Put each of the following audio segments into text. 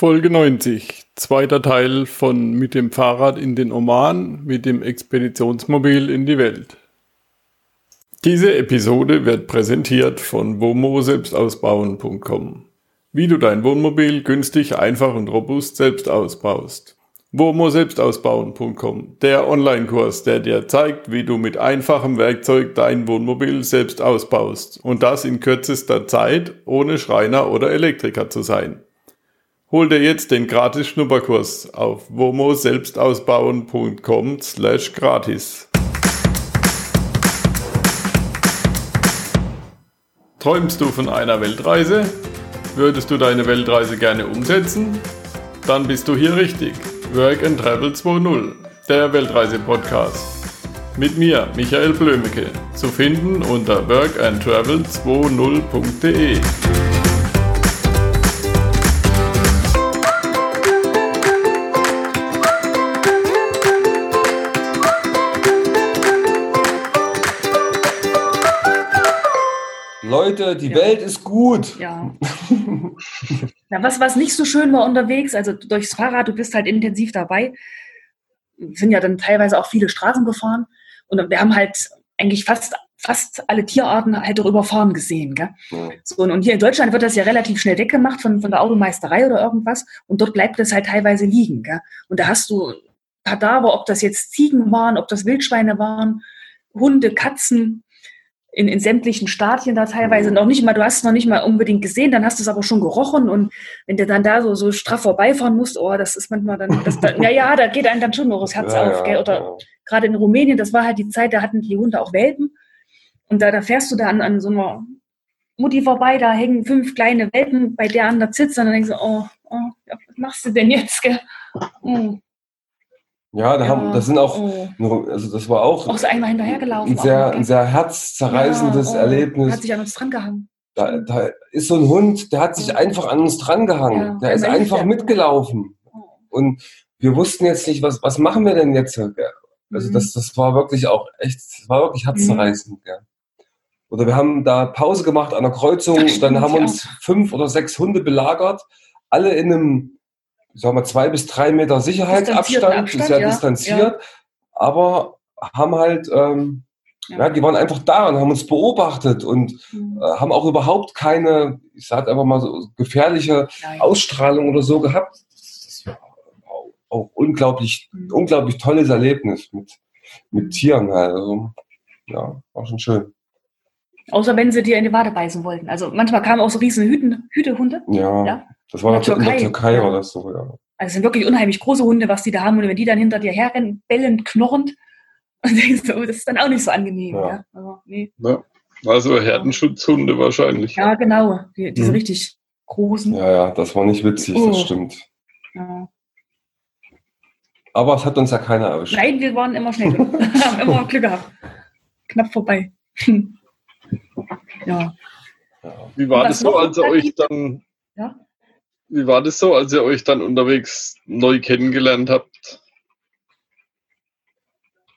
Folge 90, zweiter Teil von Mit dem Fahrrad in den Oman, mit dem Expeditionsmobil in die Welt. Diese Episode wird präsentiert von womo-selbstausbauen.com. Wie du dein Wohnmobil günstig, einfach und robust selbst ausbaust. womo-selbstausbauen.com, der Online-Kurs, der dir zeigt, wie du mit einfachem Werkzeug dein Wohnmobil selbst ausbaust und das in kürzester Zeit, ohne Schreiner oder Elektriker zu sein. Hol dir jetzt den gratis Schnupperkurs auf womo-selbstausbauen.com slash gratis. Träumst du von einer Weltreise? Würdest du deine Weltreise gerne umsetzen? Dann bist du hier richtig. Work and Travel 2.0, der Weltreise-Podcast. Mit mir, Michael Blömecke, zu finden unter workandtravel20.de. Leute, die ja. Welt ist gut. Ja. ja. was, was nicht so schön war unterwegs, also durchs Fahrrad, du bist halt intensiv dabei. Wir sind ja dann teilweise auch viele Straßen gefahren und wir haben halt eigentlich fast, fast alle Tierarten halt auch überfahren gesehen. Gell? Ja. So, und hier in Deutschland wird das ja relativ schnell weggemacht von, von der Automeisterei oder irgendwas und dort bleibt das halt teilweise liegen. Gell? Und da hast du Kadaver, ob das jetzt Ziegen waren, ob das Wildschweine waren, Hunde, Katzen, in, in sämtlichen Stadien da teilweise noch nicht mal, du hast es noch nicht mal unbedingt gesehen, dann hast du es aber schon gerochen und wenn du dann da so, so straff vorbeifahren musst, oh, das ist manchmal dann, das, da, ja, ja, da geht einem dann schon noch das Herz ja, auf, gell? oder ja. gerade in Rumänien, das war halt die Zeit, da hatten die Hunde auch Welpen und da, da fährst du da an, an so einer Mutti vorbei, da hängen fünf kleine Welpen bei der an der Zitze und dann denkst du, oh, oh was machst du denn jetzt, gell? Oh. Ja, da, ja. Haben, das sind auch, oh. also das war auch, auch so einmal hinterhergelaufen. Ein sehr, ein sehr herzzerreißendes ja, oh. Erlebnis. Hat sich an uns drangehangen. Da, da ist so ein Hund, der hat sich einfach an uns drangehangen. Ja, der ist einfach mitgelaufen. Oh. Und wir wussten jetzt nicht, was, was machen wir denn jetzt? Also mhm. das, das war wirklich auch echt, das war wirklich herzzerreißend. Mhm. Oder wir haben da Pause gemacht an der Kreuzung, dann haben uns fünf oder sechs Hunde belagert, alle in einem sagen wir, zwei bis drei Meter Sicherheitsabstand, Abstand, sehr ja, distanziert, ja. aber haben halt, ähm, ja. ja. die waren einfach da und haben uns beobachtet und mhm. äh, haben auch überhaupt keine, ich sage einfach mal so, gefährliche Ausstrahlung oder so gehabt. Das war auch, auch unglaublich, mhm. unglaublich tolles Erlebnis mit, mit mhm. Tieren. Halt. Also, ja, war schon schön. Außer wenn sie dir in die Wade beißen wollten. Also manchmal kamen auch so riesen Hüten, Hütehunde. Ja. ja. Das war in der, in der Türkei, ja. war das so, ja. Also es sind wirklich unheimlich große Hunde, was die da haben. Und wenn die dann hinter dir herrennen, bellend, knorrend, und denkst du, oh, das ist dann auch nicht so angenehm. Ja. ja. Aber, nee. ja. Also Herdenschutzhunde wahrscheinlich. Ja, genau. Die, diese hm. richtig großen. Ja, ja, das war nicht witzig, oh. das stimmt. Ja. Aber es hat uns ja keiner erwischt. Nein, wir waren immer schnell. haben immer Glück gehabt. Knapp vorbei. ja. Wie war das so, als ihr euch dann? Wie war das so, als ihr euch dann unterwegs neu kennengelernt habt?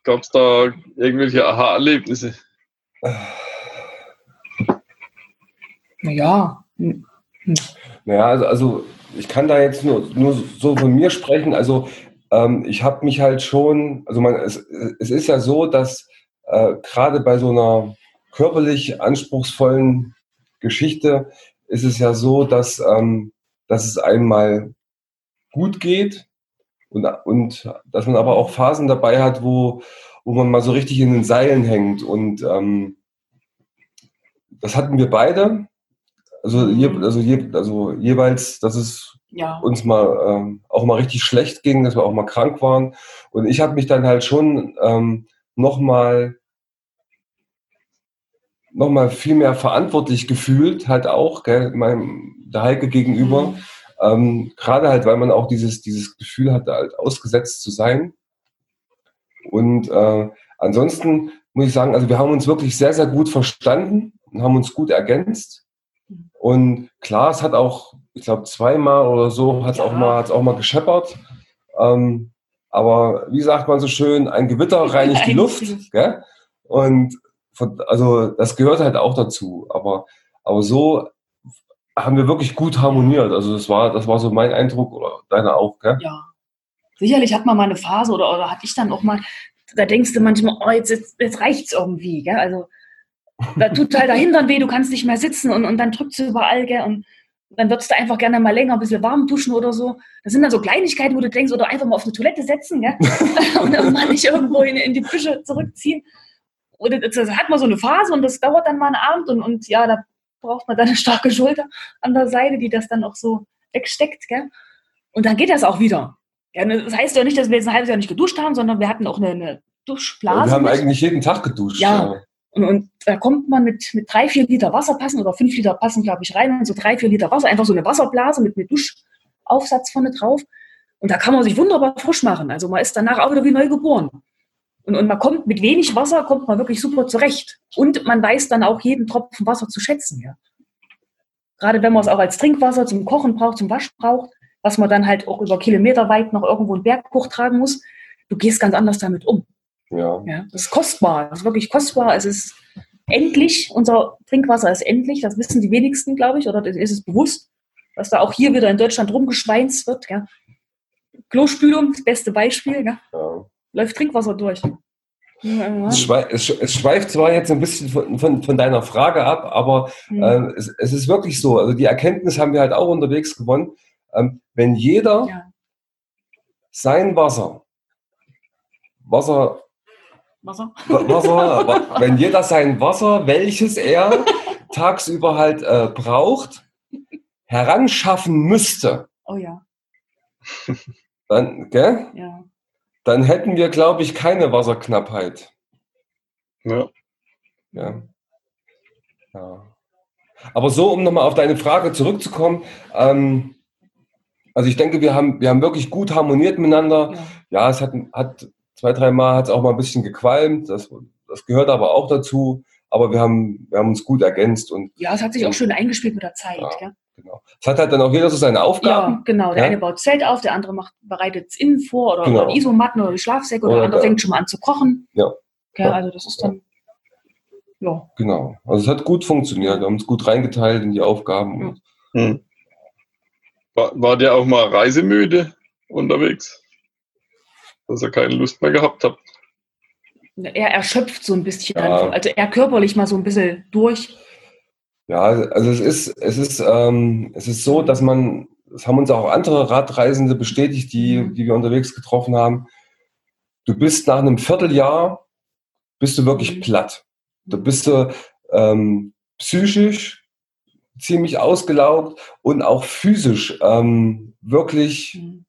Gab es da irgendwelche Aha-Erlebnisse? Naja. Naja, also, also ich kann da jetzt nur, nur so von mir sprechen. Also ähm, ich habe mich halt schon, also man, es, es ist ja so, dass äh, gerade bei so einer körperlich anspruchsvollen Geschichte ist es ja so, dass, ähm, dass es einmal gut geht und, und dass man aber auch Phasen dabei hat, wo, wo man mal so richtig in den Seilen hängt. Und ähm, das hatten wir beide. Also, je, also, je, also jeweils, dass es ja. uns mal ähm, auch mal richtig schlecht ging, dass wir auch mal krank waren. Und ich habe mich dann halt schon ähm, nochmal nochmal viel mehr verantwortlich gefühlt, halt auch, gell, meinem, der Heike gegenüber. Mhm. Ähm, Gerade halt, weil man auch dieses, dieses Gefühl hatte, halt ausgesetzt zu sein. Und äh, ansonsten muss ich sagen, also wir haben uns wirklich sehr, sehr gut verstanden und haben uns gut ergänzt. Und klar, es hat auch, ich glaube, zweimal oder so hat es ja. auch mal, hat's auch mal gescheppert. Ähm, aber wie sagt man so schön, ein Gewitter reinigt die Luft. Gell? Und von, also das gehört halt auch dazu. Aber, aber so haben wir wirklich gut harmoniert. Also das war, das war so mein Eindruck oder deiner auch, gell? Ja. Sicherlich hat man mal eine Phase oder, oder hatte ich dann auch mal, da denkst du manchmal, oh, jetzt, jetzt, jetzt reicht's irgendwie, gell? Also da tut halt der Hintern weh, du kannst nicht mehr sitzen und, und dann drückt es überall, gell? Und dann würdest du einfach gerne mal länger ein bisschen warm duschen oder so. Das sind dann so Kleinigkeiten, wo du denkst, oder einfach mal auf eine Toilette setzen, gell? und dann mal nicht irgendwo in, in die Büsche zurückziehen. Oder das hat man so eine Phase und das dauert dann mal einen Abend und, und ja, da braucht man dann eine starke Schulter an der Seite, die das dann auch so wegsteckt, gell? Und dann geht das auch wieder. Ja, das heißt ja nicht, dass wir jetzt ein halbes Jahr nicht geduscht haben, sondern wir hatten auch eine, eine Duschblase. Wir haben eigentlich jeden Tag geduscht. Ja. ja. Und, und, da kommt man mit, mit drei, vier Liter Wasser passen oder fünf Liter passen, glaube ich, rein. Und so drei, vier Liter Wasser, einfach so eine Wasserblase mit, mit Duschaufsatz vorne drauf. Und da kann man sich wunderbar frisch machen. Also man ist danach auch wieder wie neu geboren. Und, und man kommt mit wenig Wasser, kommt man wirklich super zurecht. Und man weiß dann auch jeden Tropfen Wasser zu schätzen. Ja. Gerade wenn man es auch als Trinkwasser zum Kochen braucht, zum Wasch braucht, was man dann halt auch über Kilometer weit noch irgendwo einen Berg hochtragen muss, du gehst ganz anders damit um. Ja. ja. Das ist kostbar, das ist wirklich kostbar. Es ist endlich, unser Trinkwasser ist endlich, das wissen die wenigsten, glaube ich, oder ist es bewusst, dass da auch hier wieder in Deutschland rumgeschweinst wird. Ja. Klospülung, das beste Beispiel, ja. Ja. Läuft Trinkwasser durch. Es, schweift zwar jetzt ein bisschen von, von, von deiner Frage ab, aber mhm. äh, es, es, ist wirklich so. Also die Erkenntnis haben wir halt auch unterwegs gewonnen. Ähm, wenn jeder ja. sein Wasser, Wasser, Wasser? Wasser wenn jeder sein Wasser, welches er tagsüber halt äh, braucht, heranschaffen müsste. Oh ja. Dann, gell? Ja. Dann hätten wir, glaube ich, keine Wasserknappheit. Ja. Ja. ja. Aber so, um nochmal auf deine Frage zurückzukommen, ähm, also ich denke, wir haben, wir haben wirklich gut harmoniert miteinander. Ja, ja es hat, hat zwei, drei Mal hat es auch mal ein bisschen gequalmt. Das, das gehört aber auch dazu. Aber wir haben, wir haben uns gut ergänzt. Und, ja, es hat sich auch schön eingespielt mit der Zeit. Ja, genau. Es hat halt dann auch jeder so seine Aufgaben. Ja, genau. Der ja? eine baut Zelt auf, der andere macht, bereitet es innen vor oder, genau. oder Isomatten oder die Schlafsäcke oder, oder der andere fängt schon mal an zu kochen. Ja. ja also das ist dann. Ja. Genau. Also es hat gut funktioniert. Wir haben uns gut reingeteilt in die Aufgaben. Hm. War, war der auch mal reisemüde unterwegs? Dass er keine Lust mehr gehabt hat? Er erschöpft so ein bisschen, ja. also er körperlich mal so ein bisschen durch. Ja, also es ist, es ist, ähm, es ist so, dass man, das haben uns auch andere Radreisende bestätigt, die, mhm. die wir unterwegs getroffen haben. Du bist nach einem Vierteljahr, bist du wirklich mhm. platt. Da bist du ähm, psychisch ziemlich ausgelaugt und auch physisch ähm, wirklich mhm.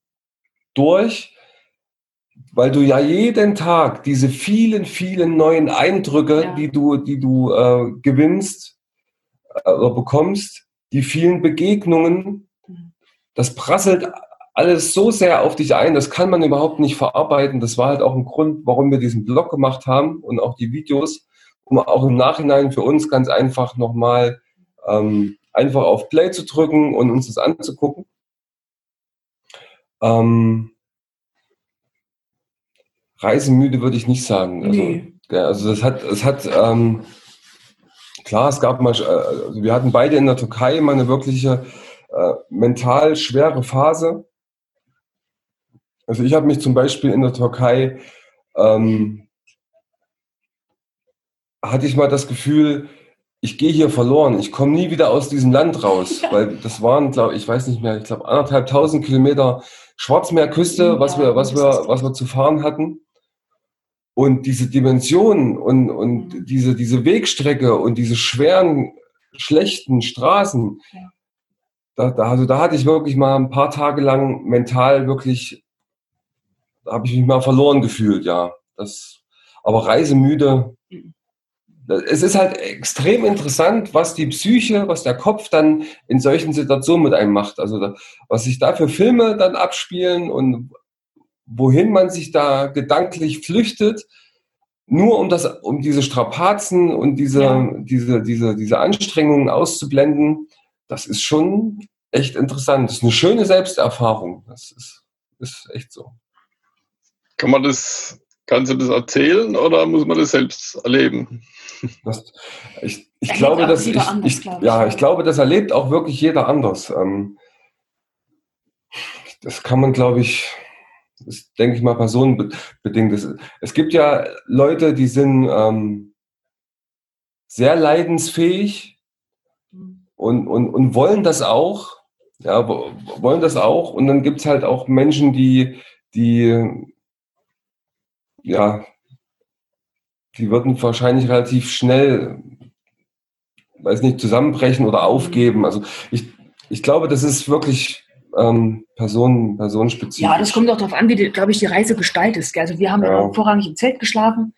durch, weil du ja jeden Tag diese vielen, vielen neuen Eindrücke, ja. die du, die du äh, gewinnst äh, bekommst, die vielen Begegnungen, das prasselt alles so sehr auf dich ein, das kann man überhaupt nicht verarbeiten. Das war halt auch ein Grund, warum wir diesen Blog gemacht haben und auch die Videos, um auch im Nachhinein für uns ganz einfach nochmal ähm, einfach auf Play zu drücken und uns das anzugucken. Ähm, reisemüde würde ich nicht sagen. Also, nee. also das hat, es hat, ähm, klar, es gab mal, äh, also wir hatten beide in der Türkei mal eine wirkliche äh, mental schwere Phase. Also ich habe mich zum Beispiel in der Türkei, ähm, hatte ich mal das Gefühl, ich gehe hier verloren, ich komme nie wieder aus diesem Land raus, ja. weil das waren, glaube ich, weiß nicht mehr, ich glaube anderthalb tausend Kilometer Schwarzmeerküste, ja, was wir, was wir, was wir zu fahren hatten. Und diese Dimensionen und, und mhm. diese, diese Wegstrecke und diese schweren, schlechten Straßen, ja. da, da, also da hatte ich wirklich mal ein paar Tage lang mental wirklich, da habe ich mich mal verloren gefühlt, ja. Das, aber reisemüde, mhm es ist halt extrem interessant, was die Psyche, was der Kopf dann in solchen Situationen mit einem macht. Also was sich da für Filme dann abspielen und wohin man sich da gedanklich flüchtet, nur um das, um diese Strapazen und diese, ja. diese, diese, diese Anstrengungen auszublenden, das ist schon echt interessant. Das ist eine schöne Selbsterfahrung. Das ist, ist echt so. Kann man das Kannst du das erzählen oder muss man das selbst erleben? Das, ich, ich glaube, dass ich, anders, ich, glaube ich, ja, ich glaube, das erlebt auch wirklich jeder anders. Ähm, das kann man, glaube ich, das denke ich mal personenbedingt. Es, es gibt ja Leute, die sind ähm, sehr leidensfähig und, und, und wollen das auch. Ja, wollen das auch. Und dann gibt es halt auch Menschen, die, die, ja, die würden wahrscheinlich relativ schnell, weiß nicht, zusammenbrechen oder aufgeben. Also ich, ich glaube, das ist wirklich ähm, Personen, personenspezifisch. Ja, das kommt auch darauf an, wie, glaube ich, die Reise gestaltet ist. Also wir haben ja. vorrangig im Zelt geschlafen.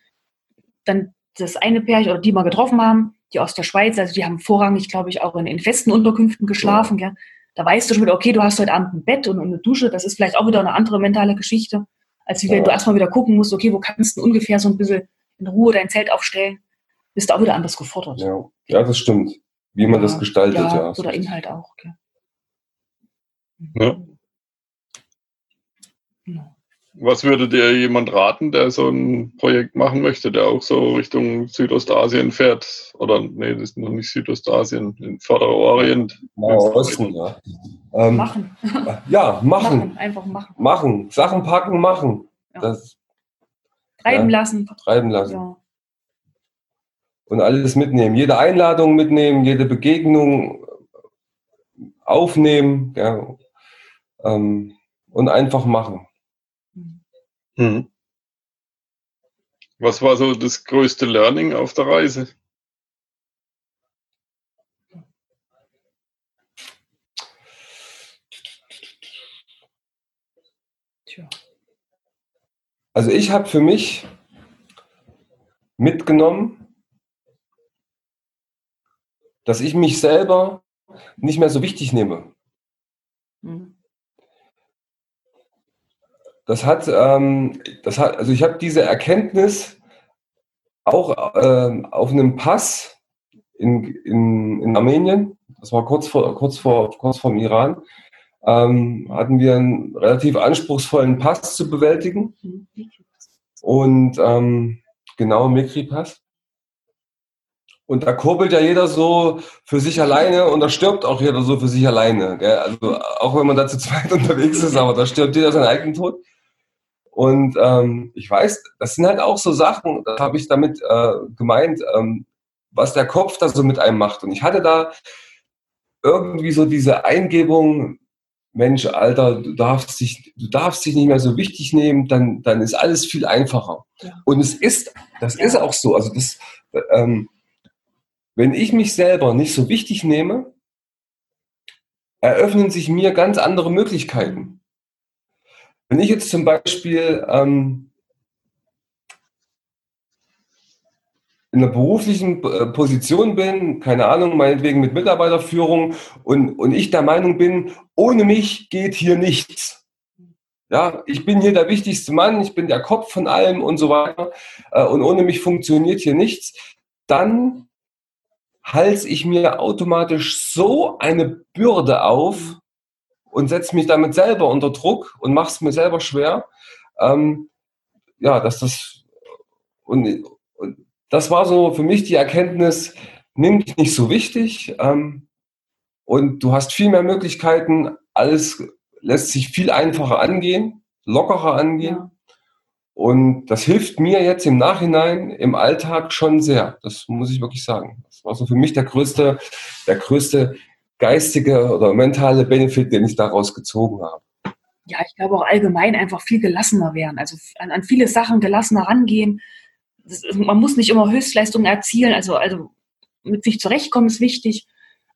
Dann das eine Pärchen, oder die wir getroffen haben, die aus der Schweiz, also die haben vorrangig, glaube ich, auch in, in festen Unterkünften geschlafen. Ja. Da weißt du schon wieder, okay, du hast heute Abend ein Bett und, und eine Dusche. Das ist vielleicht auch wieder eine andere mentale Geschichte, als wie wenn du erstmal wieder gucken musst, okay, wo kannst du ungefähr so ein bisschen in Ruhe dein Zelt aufstellen. Bist du auch wieder anders gefordert. Ja, ja das stimmt. Wie man das gestaltet, ja. ja. Oder Inhalt auch. Okay. Ja. Was würde dir jemand raten, der so ein Projekt machen möchte, der auch so Richtung Südostasien fährt? Oder nee, das ist noch nicht Südostasien, in Vorderer Orient. Osten, ja. Ähm, machen. Ja, machen. machen. Einfach machen. Machen. Sachen packen, machen. Ja. Das, treiben ja, lassen. Treiben lassen. Ja. Und alles mitnehmen. Jede Einladung mitnehmen, jede Begegnung aufnehmen. Ja ähm, und einfach machen. Mhm. Was war so das größte Learning auf der Reise? Also ich habe für mich mitgenommen, dass ich mich selber nicht mehr so wichtig nehme. Das hat, ähm, das hat, also ich habe diese Erkenntnis auch äh, auf einem Pass in, in, in Armenien, das war kurz vor, kurz vor, kurz vor dem Iran, ähm, hatten wir einen relativ anspruchsvollen Pass zu bewältigen. Und ähm, genau, Mikri-Pass. Und da kurbelt ja jeder so für sich alleine und da stirbt auch jeder so für sich alleine. Gell? Also auch wenn man da zu zweit unterwegs ist, aber da stirbt jeder seinen eigenen Tod. Und ähm, ich weiß, das sind halt auch so Sachen, das habe ich damit äh, gemeint, ähm, was der Kopf da so mit einem macht. Und ich hatte da irgendwie so diese Eingebung, Mensch, Alter, du darfst dich, du darfst dich nicht mehr so wichtig nehmen, dann, dann ist alles viel einfacher. Ja. Und es ist, das ist auch so. Also das, ähm, wenn ich mich selber nicht so wichtig nehme, eröffnen sich mir ganz andere Möglichkeiten. Wenn ich jetzt zum Beispiel ähm, in einer beruflichen äh, Position bin, keine Ahnung, meinetwegen mit Mitarbeiterführung und, und ich der Meinung bin, ohne mich geht hier nichts. Ja, ich bin hier der wichtigste Mann, ich bin der Kopf von allem und so weiter äh, und ohne mich funktioniert hier nichts, dann halte ich mir automatisch so eine Bürde auf, und setze mich damit selber unter Druck und mache es mir selber schwer. Ähm, ja, dass das und, und, das war so für mich die Erkenntnis, nimm dich nicht so wichtig ähm, und du hast viel mehr Möglichkeiten, alles lässt sich viel einfacher angehen, lockerer angehen. Ja. Und das hilft mir jetzt im Nachhinein im Alltag schon sehr. Das muss ich wirklich sagen. Das war so für mich der größte, der größte geistige oder mentale Benefit, den ich daraus gezogen habe. Ja, ich glaube auch allgemein einfach viel gelassener werden. Also an, an viele Sachen gelassener rangehen. Das, man muss nicht immer Höchstleistungen erzielen. Also, also mit sich zurechtkommen ist wichtig.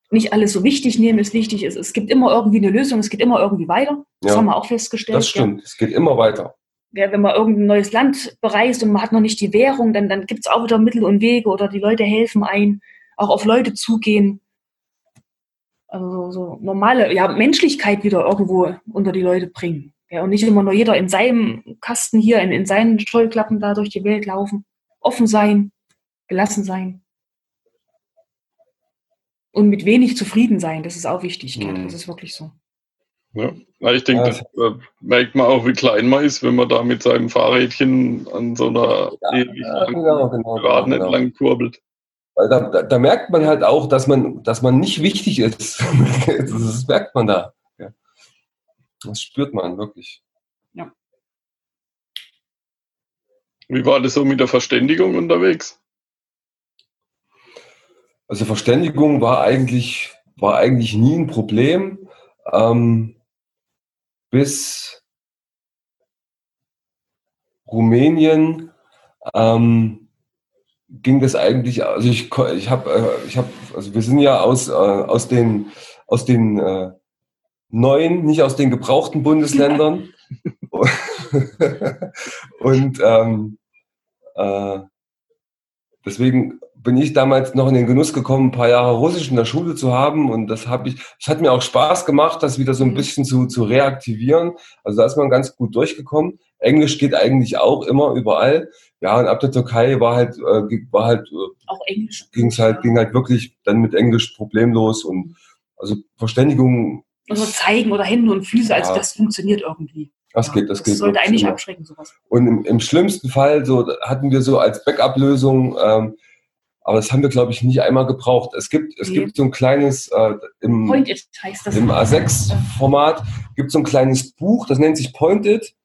Nicht alles so wichtig nehmen ist wichtig. Es, es gibt immer irgendwie eine Lösung. Es geht immer irgendwie weiter. Das ja, haben wir auch festgestellt. Das stimmt. Ja. Es geht immer weiter. Ja, wenn man irgendein neues Land bereist und man hat noch nicht die Währung, dann, dann gibt es auch wieder Mittel und Wege oder die Leute helfen ein. Auch auf Leute zugehen also so normale, ja, Menschlichkeit wieder irgendwo unter die Leute bringen. Ja, und nicht immer nur jeder in seinem Kasten hier, in, in seinen Scheuklappen da durch die Welt laufen. Offen sein, gelassen sein. Und mit wenig zufrieden sein, das ist auch wichtig. Mhm. Das ist wirklich so. Ja. Na, ich denke, ja, das äh, merkt man auch, wie klein man ist, wenn man da mit seinem Fahrrädchen an so einer ja, ewig ja, genau, genau, genau, genau. entlang kurbelt. Weil da, da, da, merkt man halt auch, dass man, dass man nicht wichtig ist. das merkt man da. Ja. Das spürt man wirklich. Ja. Wie war das so mit der Verständigung unterwegs? Also Verständigung war eigentlich, war eigentlich nie ein Problem. Ähm, bis Rumänien ähm, ging das eigentlich, also ich, ich habe, äh, ich hab, also wir sind ja aus, äh, aus den, aus den äh, neuen, nicht aus den gebrauchten Bundesländern. und ähm, äh, deswegen bin ich damals noch in den Genuss gekommen, ein paar Jahre Russisch in der Schule zu haben. Und das habe ich, es hat mir auch Spaß gemacht, das wieder so ein mhm. bisschen zu, zu reaktivieren. Also da ist man ganz gut durchgekommen. Englisch geht eigentlich auch immer überall. Ja, und ab der Türkei war halt, äh, war halt, äh, auch Englisch. Ging's halt, ging halt wirklich dann mit Englisch problemlos und also Verständigung. Also zeigen oder Hände und Füße, also das funktioniert irgendwie. Das ja, geht, das, das geht. sollte eigentlich abschrecken, sowas. Und im, im schlimmsten Fall so hatten wir so als Backup-Lösung, ähm, aber das haben wir, glaube ich, nicht einmal gebraucht. Es gibt, es nee. gibt so ein kleines, äh, im, heißt das. Im A6-Format gibt so ein kleines Buch, das nennt sich Point It.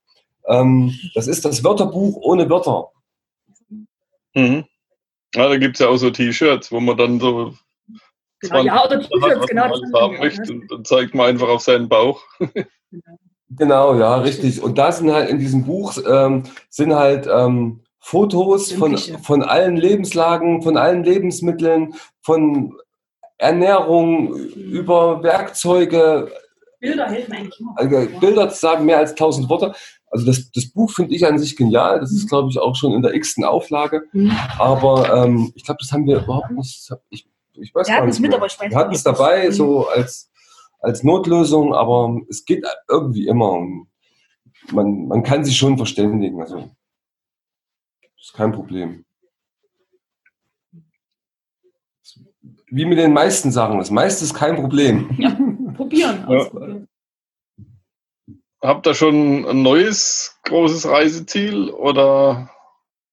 Ähm, das ist das Wörterbuch ohne Wörter. Mhm. Ja, da gibt es ja auch so T-Shirts, wo man dann so Genau, ja, oder T-Shirts, genau. Das haben möchte, und dann zeigt man einfach auf seinen Bauch. Genau, ja, richtig. Und da sind halt in diesem Buch ähm, sind halt ähm, Fotos von, von allen Lebenslagen, von allen Lebensmitteln, von Ernährung über Werkzeuge. Bilder helfen eigentlich immer. Also Bilder sagen mehr als tausend Worte. Also das, das Buch finde ich an sich genial. Das ist, mhm. glaube ich, auch schon in der x-ten Auflage. Mhm. Aber ähm, ich glaube, das haben wir überhaupt nicht. Ich, ich weiß wir gar nicht. Mit, aber ich weiß wir hatten es dabei, so als, als Notlösung, aber es geht irgendwie immer. Man, man kann sich schon verständigen. Also ist kein Problem. Wie mit den meisten Sachen. Das meiste ist kein Problem. Ja, probieren. Ja. Habt ihr schon ein neues großes Reiseziel oder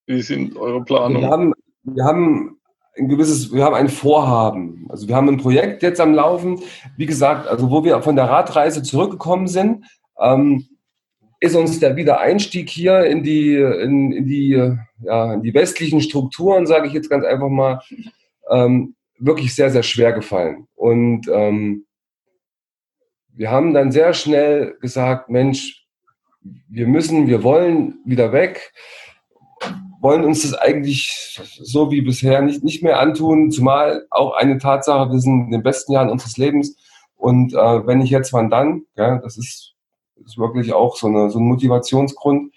wie sind eure Planungen? Wir haben, wir haben ein gewisses, wir haben ein Vorhaben. Also wir haben ein Projekt jetzt am Laufen. Wie gesagt, also wo wir von der Radreise zurückgekommen sind, ähm, ist uns der Wiedereinstieg hier in die, in, in die, ja, in die westlichen Strukturen, sage ich jetzt ganz einfach mal, ähm, wirklich sehr, sehr schwer gefallen. Und ähm, wir haben dann sehr schnell gesagt, Mensch, wir müssen, wir wollen wieder weg, wollen uns das eigentlich so wie bisher nicht, nicht mehr antun, zumal auch eine Tatsache, wir sind in den besten Jahren unseres Lebens und äh, wenn nicht jetzt, wann dann? Ja, das ist ist wirklich auch so, eine, so ein Motivationsgrund.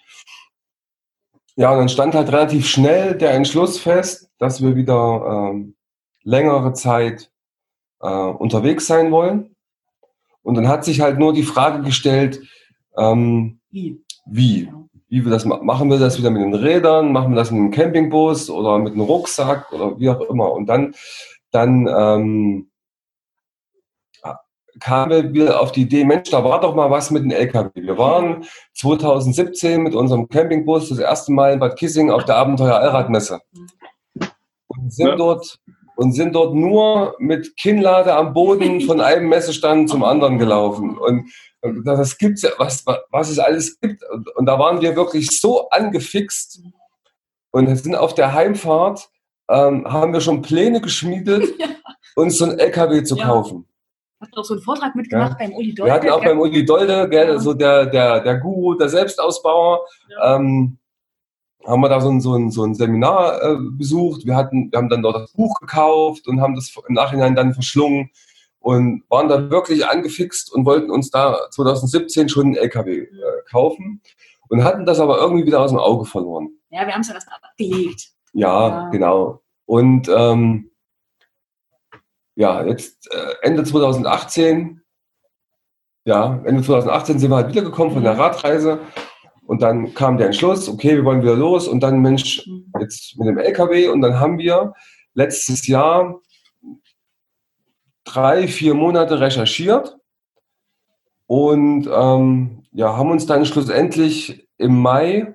Ja, und dann stand halt relativ schnell der Entschluss fest, dass wir wieder ähm, längere Zeit äh, unterwegs sein wollen. Und dann hat sich halt nur die Frage gestellt, ähm, wie? Wie? Wie wir das machen? Machen wir das wieder mit den Rädern? Machen wir das mit einem Campingbus oder mit einem Rucksack oder wie auch immer? Und dann, dann ähm, kamen wir auf die Idee, Mensch, da war doch mal was mit dem LKW. Wir waren 2017 mit unserem Campingbus das erste Mal in Bad Kissing auf der Abenteuer Allradmesse und sind ja. dort und sind dort nur mit Kinnlade am Boden von einem Messestand zum anderen gelaufen. Und das gibt's ja, was, was es alles gibt. Und, und da waren wir wirklich so angefixt und sind auf der Heimfahrt, ähm, haben wir schon Pläne geschmiedet, ja. uns so ein LKW zu ja. kaufen. Hast du auch so einen Vortrag mitgemacht ja. beim Uli Dolde? Wir hatten auch beim Uli Dolde, gell, so der, der, der Guru, der Selbstausbauer. Ja. Ähm, haben wir da so ein, so ein, so ein Seminar äh, besucht. Wir, hatten, wir haben dann dort das Buch gekauft und haben das im Nachhinein dann verschlungen und waren da wirklich angefixt und wollten uns da 2017 schon einen LKW äh, kaufen und hatten das aber irgendwie wieder aus dem Auge verloren. Ja, wir haben es ja erst abgelegt. Ja, ja, genau. Und ähm, ja, jetzt äh, Ende 2018, ja, Ende 2018 sind wir halt wiedergekommen von der mhm. Radreise und dann kam der Entschluss, okay, wir wollen wieder los und dann Mensch, mhm. jetzt mit dem LKW und dann haben wir letztes Jahr drei, vier Monate recherchiert Und ähm, ja, haben uns dann schlussendlich im Mai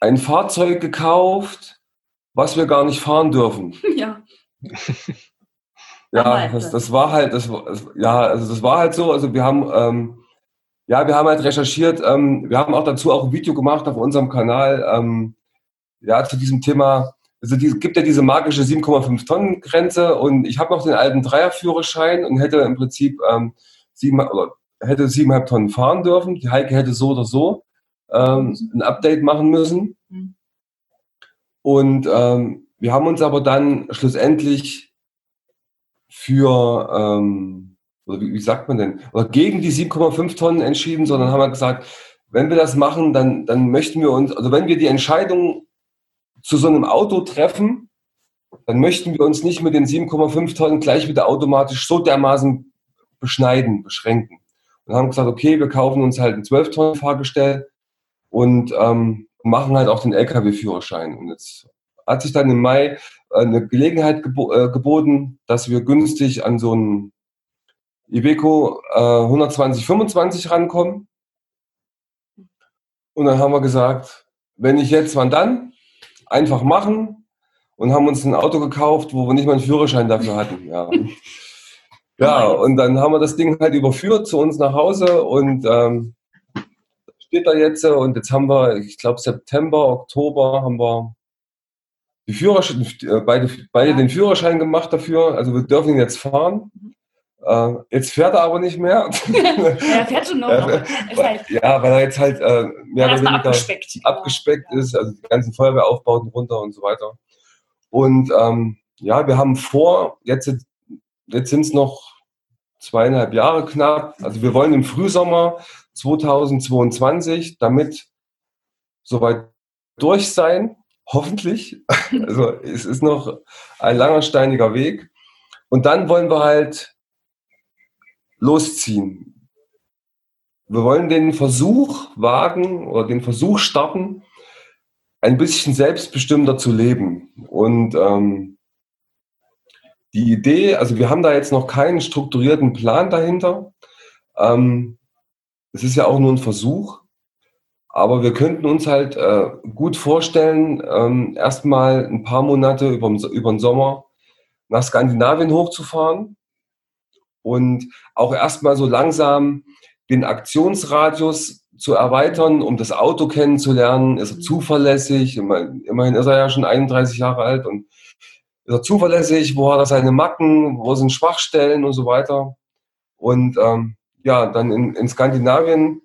ein Fahrzeug gekauft, was wir gar nicht fahren dürfen. Ja. ja, das, das war halt, das, ja, also das war halt so. Also wir haben, ähm, ja, wir haben halt recherchiert. Ähm, wir haben auch dazu auch ein Video gemacht auf unserem Kanal. Ähm, ja, zu diesem Thema. Also es gibt ja diese magische 7,5 Tonnen Grenze und ich habe noch den alten Dreierführerschein und hätte im Prinzip ähm, sieben, oder hätte siebeneinhalb Tonnen fahren dürfen. Die Heike hätte so oder so ähm, ein Update machen müssen. Mhm. Und ähm, wir haben uns aber dann schlussendlich für, ähm, oder wie, wie, sagt man denn, oder gegen die 7,5 Tonnen entschieden, sondern haben wir gesagt, wenn wir das machen, dann, dann möchten wir uns, also wenn wir die Entscheidung zu so einem Auto treffen, dann möchten wir uns nicht mit den 7,5 Tonnen gleich wieder automatisch so dermaßen beschneiden, beschränken. Und haben gesagt, okay, wir kaufen uns halt ein 12 Tonnen Fahrgestell und ähm, machen halt auch den LKW-Führerschein. Und jetzt hat sich dann im Mai äh, eine Gelegenheit gebo äh, geboten, dass wir günstig an so einen Iveco äh, 12025 rankommen. Und dann haben wir gesagt, wenn nicht jetzt, wann dann? Einfach machen und haben uns ein Auto gekauft, wo wir nicht mal einen Führerschein dafür hatten. Ja. Ja, und dann haben wir das Ding halt überführt zu uns nach Hause und ähm, steht da jetzt und jetzt haben wir, ich glaube September, Oktober haben wir die Führerschein, äh, beide, beide den Führerschein gemacht dafür. Also wir dürfen ihn jetzt fahren. Äh, jetzt fährt er aber nicht mehr. er fährt schon noch. Äh, halt ja, weil er jetzt halt äh, mehr oder weniger abgespeckt, abgespeckt ja. ist, also die ganzen Feuerwehraufbauten runter und so weiter. Und ähm, ja, wir haben vor, jetzt, jetzt sind es noch zweieinhalb Jahre knapp. Also wir wollen im Frühsommer 2022 damit soweit durch sein, hoffentlich. Also es ist noch ein langer steiniger Weg. Und dann wollen wir halt losziehen. Wir wollen den Versuch wagen oder den Versuch starten, ein bisschen selbstbestimmter zu leben. Und ähm, die Idee, also wir haben da jetzt noch keinen strukturierten Plan dahinter. Ähm, es ist ja auch nur ein Versuch. Aber wir könnten uns halt äh, gut vorstellen, ähm, erstmal ein paar Monate über, über den Sommer nach Skandinavien hochzufahren und auch erstmal so langsam den Aktionsradius zu erweitern, um das Auto kennenzulernen. Ist er zuverlässig? Immerhin ist er ja schon 31 Jahre alt und ist er zuverlässig? Wo hat er seine Macken? Wo sind Schwachstellen und so weiter? Und ähm, ja, dann in, in Skandinavien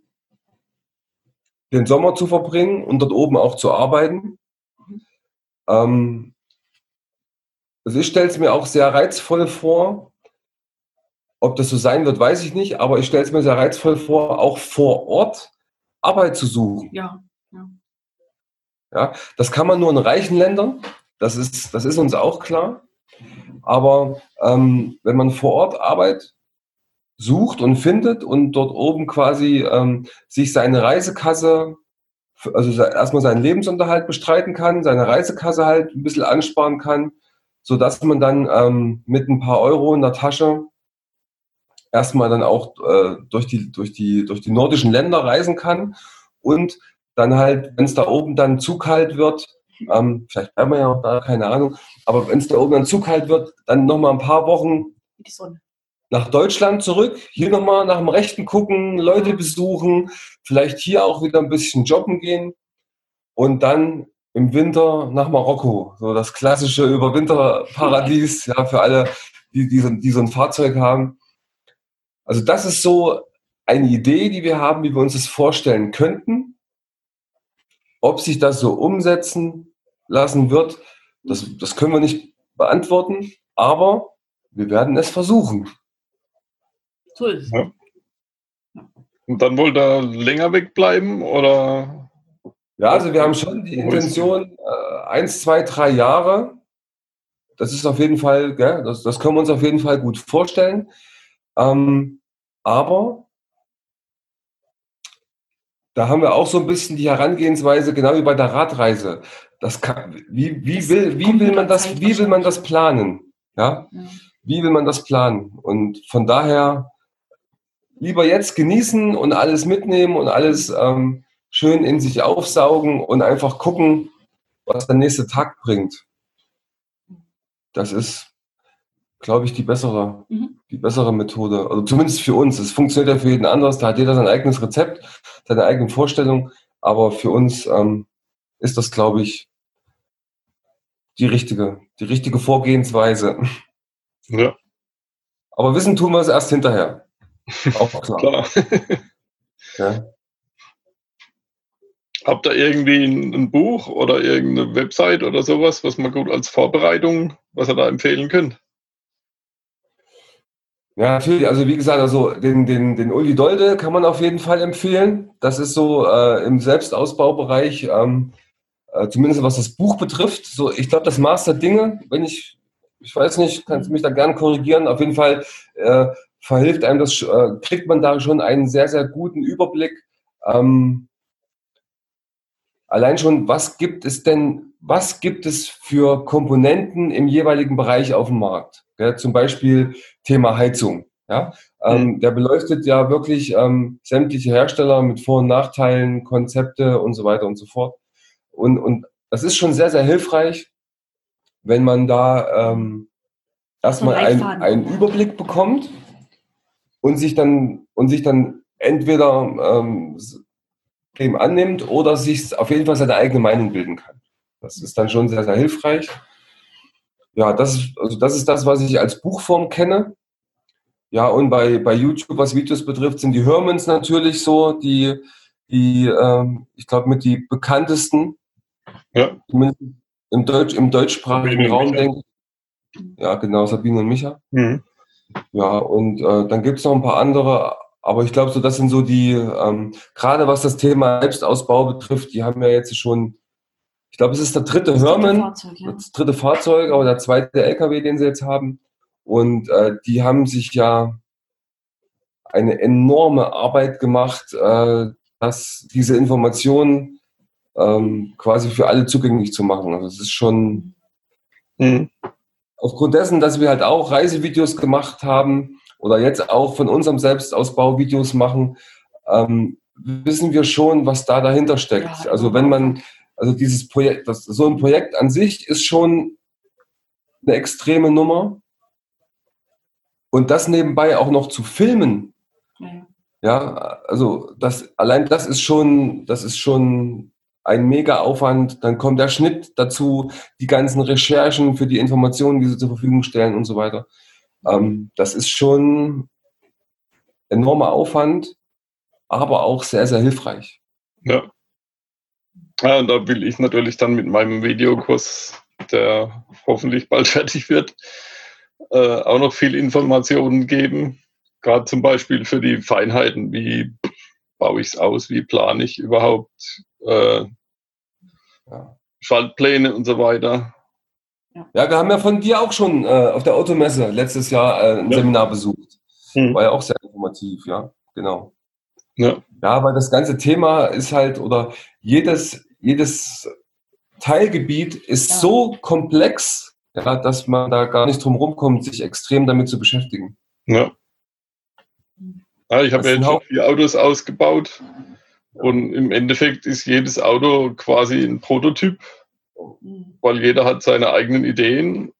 den Sommer zu verbringen und dort oben auch zu arbeiten. Ähm, also ich stelle es mir auch sehr reizvoll vor. Ob das so sein wird, weiß ich nicht, aber ich stelle es mir sehr reizvoll vor, auch vor Ort Arbeit zu suchen. Ja, ja. ja. Das kann man nur in reichen Ländern, das ist, das ist uns auch klar. Aber ähm, wenn man vor Ort Arbeit sucht und findet und dort oben quasi ähm, sich seine Reisekasse, also erstmal seinen Lebensunterhalt bestreiten kann, seine Reisekasse halt ein bisschen ansparen kann, so dass man dann ähm, mit ein paar Euro in der Tasche erstmal dann auch äh, durch, die, durch, die, durch die nordischen Länder reisen kann und dann halt, wenn es da oben dann zu kalt wird, ähm, vielleicht bleiben wir ja auch da, keine Ahnung, aber wenn es da oben dann zu kalt wird, dann nochmal ein paar Wochen die Sonne nach Deutschland zurück, hier nochmal nach dem Rechten gucken, Leute besuchen, vielleicht hier auch wieder ein bisschen jobben gehen und dann im Winter nach Marokko. So das klassische Überwinterparadies, ja, für alle, die, die, so, die so ein Fahrzeug haben. Also das ist so eine Idee, die wir haben, wie wir uns das vorstellen könnten. Ob sich das so umsetzen lassen wird, das, das können wir nicht beantworten, aber wir werden es versuchen. So ist es. Ja. Und dann wollt ihr länger wegbleiben oder? Ja, also wir haben schon die Intention, äh, eins, zwei, drei Jahre. Das ist auf jeden Fall, gell, das, das können wir uns auf jeden Fall gut vorstellen. Ähm, aber da haben wir auch so ein bisschen die Herangehensweise, genau wie bei der Radreise. Das kann, wie, wie, will, wie, will man das, wie will man das planen? Ja? Wie will man das planen? Und von daher lieber jetzt genießen und alles mitnehmen und alles ähm, schön in sich aufsaugen und einfach gucken, was der nächste Tag bringt. Das ist, glaube ich, die bessere, mhm. die bessere Methode. Also zumindest für uns. Es funktioniert ja für jeden anders. Da hat jeder sein eigenes Rezept, seine eigene Vorstellung. Aber für uns ähm, ist das, glaube ich, die richtige, die richtige Vorgehensweise. Ja. Aber wissen tun wir es erst hinterher. Auch klar. klar. ja. Habt ihr irgendwie ein, ein, Buch oder irgendeine Website oder sowas, was man gut als Vorbereitung, was ihr da empfehlen könnt? Ja, natürlich. Also wie gesagt, also den, den, den Uli Dolde kann man auf jeden Fall empfehlen. Das ist so äh, im Selbstausbaubereich, ähm, äh, zumindest was das Buch betrifft. So, ich glaube, das Maß der Dinge, wenn ich, ich weiß nicht, kannst du mich da gerne korrigieren. Auf jeden Fall äh, verhilft einem das, äh, kriegt man da schon einen sehr, sehr guten Überblick. Ähm, allein schon, was gibt es denn, was gibt es für Komponenten im jeweiligen Bereich auf dem Markt? Ja, zum Beispiel Thema Heizung. Ja, ähm, mhm. der beleuchtet ja wirklich ähm, sämtliche Hersteller mit Vor- und Nachteilen, Konzepte und so weiter und so fort. Und, und das ist schon sehr, sehr hilfreich, wenn man da ähm, erstmal einen, einen Überblick bekommt und sich dann, und sich dann entweder ähm, dem annimmt oder sich auf jeden Fall seine eigene Meinung bilden kann. Das ist dann schon sehr, sehr hilfreich. Ja, das ist, also das ist das, was ich als Buchform kenne. Ja, und bei, bei YouTube, was Videos betrifft, sind die Hermans natürlich so, die, die ähm, ich glaube, mit die bekanntesten. Ja. Zumindest im, Deutsch, im deutschsprachigen Raum, denke ich. Ja, genau, Sabine und Micha. Mhm. Ja, und äh, dann gibt es noch ein paar andere, aber ich glaube, so das sind so die, ähm, gerade was das Thema Selbstausbau betrifft, die haben ja jetzt schon, ich glaube, es ist der dritte das Herman, dritte Fahrzeug, ja. das dritte Fahrzeug, aber der zweite LKW, den sie jetzt haben. Und äh, die haben sich ja eine enorme Arbeit gemacht, äh, dass diese Informationen ähm, quasi für alle zugänglich zu machen. Also es ist schon mhm aufgrund dessen, dass wir halt auch Reisevideos gemacht haben oder jetzt auch von unserem Selbstausbau Videos machen, ähm, wissen wir schon, was da dahinter steckt. Ja, also wenn man, also dieses Projekt, das, so ein Projekt an sich ist schon eine extreme Nummer. Und das nebenbei auch noch zu filmen, ja, ja also das, allein das ist schon, das ist schon ein mega Aufwand. Dann kommt der Schnitt dazu, die ganzen Recherchen für die Informationen, die sie zur Verfügung stellen und so weiter. Ähm, das ist schon enormer Aufwand, aber auch sehr, sehr hilfreich. Ja. ja und da will ich natürlich dann mit meinem Videokurs, der hoffentlich bald fertig wird, äh, auch noch viel Informationen geben. Gerade zum Beispiel für die Feinheiten, wie baue ich es aus, wie plane ich überhaupt äh, ja. Schaltpläne und so weiter. Ja, wir haben ja von dir auch schon äh, auf der Automesse letztes Jahr äh, ein ja. Seminar besucht. Hm. War ja auch sehr informativ, ja, genau. Ja. ja, weil das ganze Thema ist halt, oder jedes, jedes Teilgebiet ist ja. so komplex, ja, dass man da gar nicht drum rumkommt, sich extrem damit zu beschäftigen. Ja. ja ich habe ja jetzt schon vier Autos ausgebaut. Und im Endeffekt ist jedes Auto quasi ein Prototyp, weil jeder hat seine eigenen Ideen.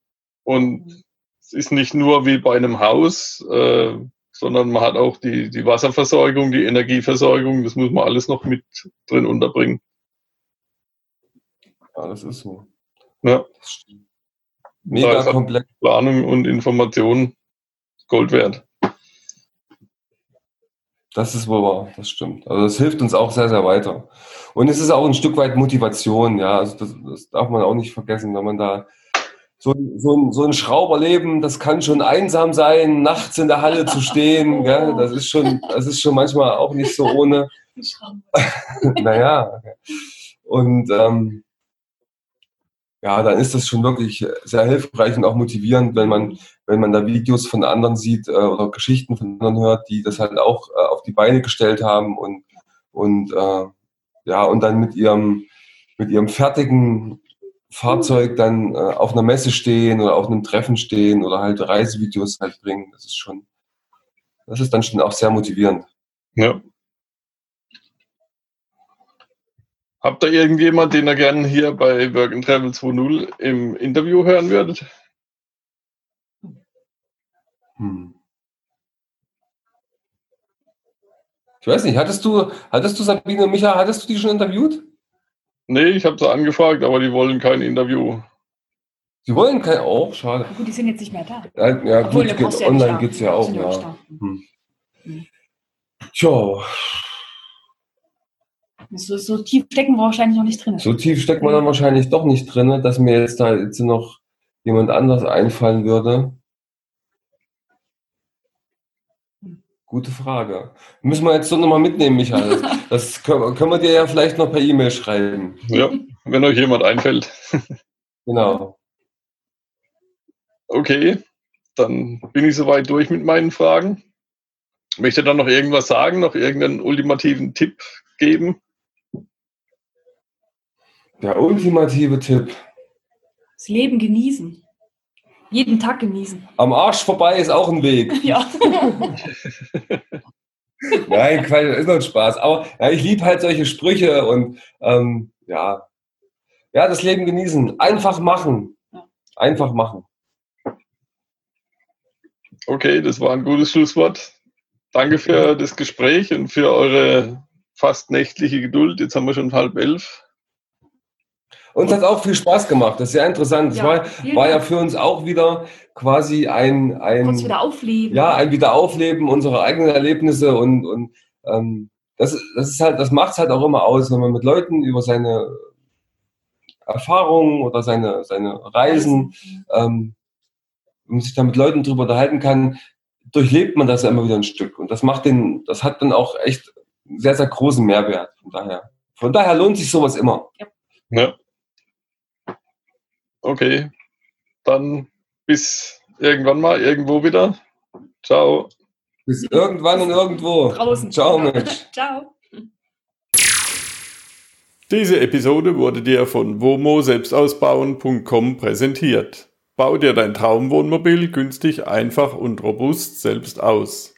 Und es ist nicht nur wie bei einem Haus, äh, sondern man hat auch die, die Wasserversorgung, die Energieversorgung. Das muss man alles noch mit drin unterbringen. Ja, das ist so. Ja. Mega komplex. Planung und Information Gold wert. Das ist wohl wahr, das stimmt. Also das hilft uns auch sehr, sehr weiter. Und es ist auch ein Stück weit Motivation, ja. Also das, das darf man auch nicht vergessen, wenn man da so, so, ein, so ein Schrauberleben, das kann schon einsam sein, nachts in der Halle zu stehen. Gell? Das ist schon, das ist schon manchmal auch nicht so ohne. naja. Und ähm, ja, dann ist das schon wirklich sehr hilfreich und auch motivierend, wenn man, wenn man da Videos von anderen sieht äh, oder Geschichten von anderen hört, die das halt auch äh, auf die Beine gestellt haben und, und äh, ja, und dann mit ihrem, mit ihrem fertigen Fahrzeug dann äh, auf einer Messe stehen oder auf einem Treffen stehen oder halt Reisevideos halt bringen. Das ist schon, das ist dann schon auch sehr motivierend. Ja. Habt ihr irgendjemand, den ihr gerne hier bei Work and Travel 2.0 im Interview hören würdet? Hm. Ich weiß nicht, hattest du, hattest du Sabine und Micha, hattest du die schon interviewt? Nee, ich habe sie angefragt, aber die wollen kein Interview. Sie wollen kein, oh, schade. Gut, die sind jetzt nicht mehr da. Ja, ja Obwohl, gut, geht, ja online geht es ja auch, ja. Hm. Hm. Tja. So, so, tief stecken wir wahrscheinlich noch nicht drin. So tief steckt man dann wahrscheinlich doch nicht drin, dass mir jetzt da jetzt noch jemand anders einfallen würde. Gute Frage. Müssen wir jetzt so nochmal mitnehmen, Michael. Das können, können wir dir ja vielleicht noch per E-Mail schreiben. Ja, wenn euch jemand einfällt. Genau. Okay, dann bin ich soweit durch mit meinen Fragen. Möchte dann noch irgendwas sagen, noch irgendeinen ultimativen Tipp geben? Der ultimative Tipp. Das Leben genießen. Jeden Tag genießen. Am Arsch vorbei ist auch ein Weg. Ja. Nein, Quatsch, ist noch Spaß. Aber ja, ich liebe halt solche Sprüche und ähm, ja. Ja, das Leben genießen. Einfach machen. Einfach machen. Okay, das war ein gutes Schlusswort. Danke für das Gespräch und für eure fast nächtliche Geduld. Jetzt haben wir schon halb elf. Uns hat auch viel Spaß gemacht. Das ist sehr interessant. Das ja, war, war ja für uns auch wieder quasi ein, ein wieder aufleben. Ja, ein Wiederaufleben unserer eigenen Erlebnisse und, und ähm, das, das ist halt, das macht es halt auch immer aus, wenn man mit Leuten über seine Erfahrungen oder seine, seine Reisen, ähm, wenn man sich da mit Leuten drüber unterhalten kann, durchlebt man das ja immer wieder ein Stück. Und das macht den, das hat dann auch echt sehr, sehr großen Mehrwert. Von daher, von daher lohnt sich sowas immer. Ja. ja. Okay, dann bis irgendwann mal, irgendwo wieder. Ciao. Bis irgendwann und irgendwo. Draußen. Ciao, Mensch. Ciao. Diese Episode wurde dir von womo-selbstausbauen.com präsentiert. Bau dir dein Traumwohnmobil günstig, einfach und robust selbst aus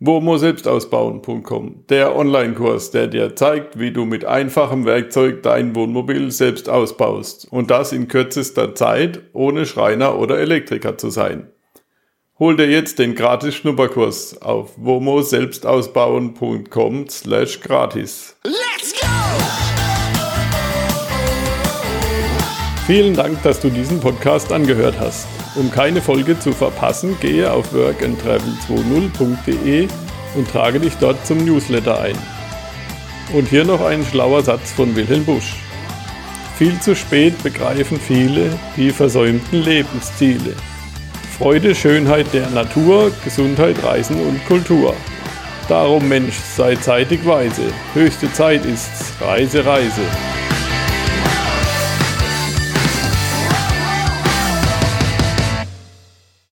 womo-selbstausbauen.com, der Online-Kurs, der dir zeigt, wie du mit einfachem Werkzeug dein Wohnmobil selbst ausbaust und das in kürzester Zeit, ohne Schreiner oder Elektriker zu sein. Hol dir jetzt den gratis Schnupperkurs auf womo-selbstausbauen.com slash gratis. Let's go! Vielen Dank, dass du diesen Podcast angehört hast. Um keine Folge zu verpassen, gehe auf workandtravel20.de und trage dich dort zum Newsletter ein. Und hier noch ein schlauer Satz von Wilhelm Busch. Viel zu spät begreifen viele die versäumten Lebensziele. Freude, Schönheit der Natur, Gesundheit, Reisen und Kultur. Darum Mensch, sei zeitig weise. Höchste Zeit ist's. Reise, Reise.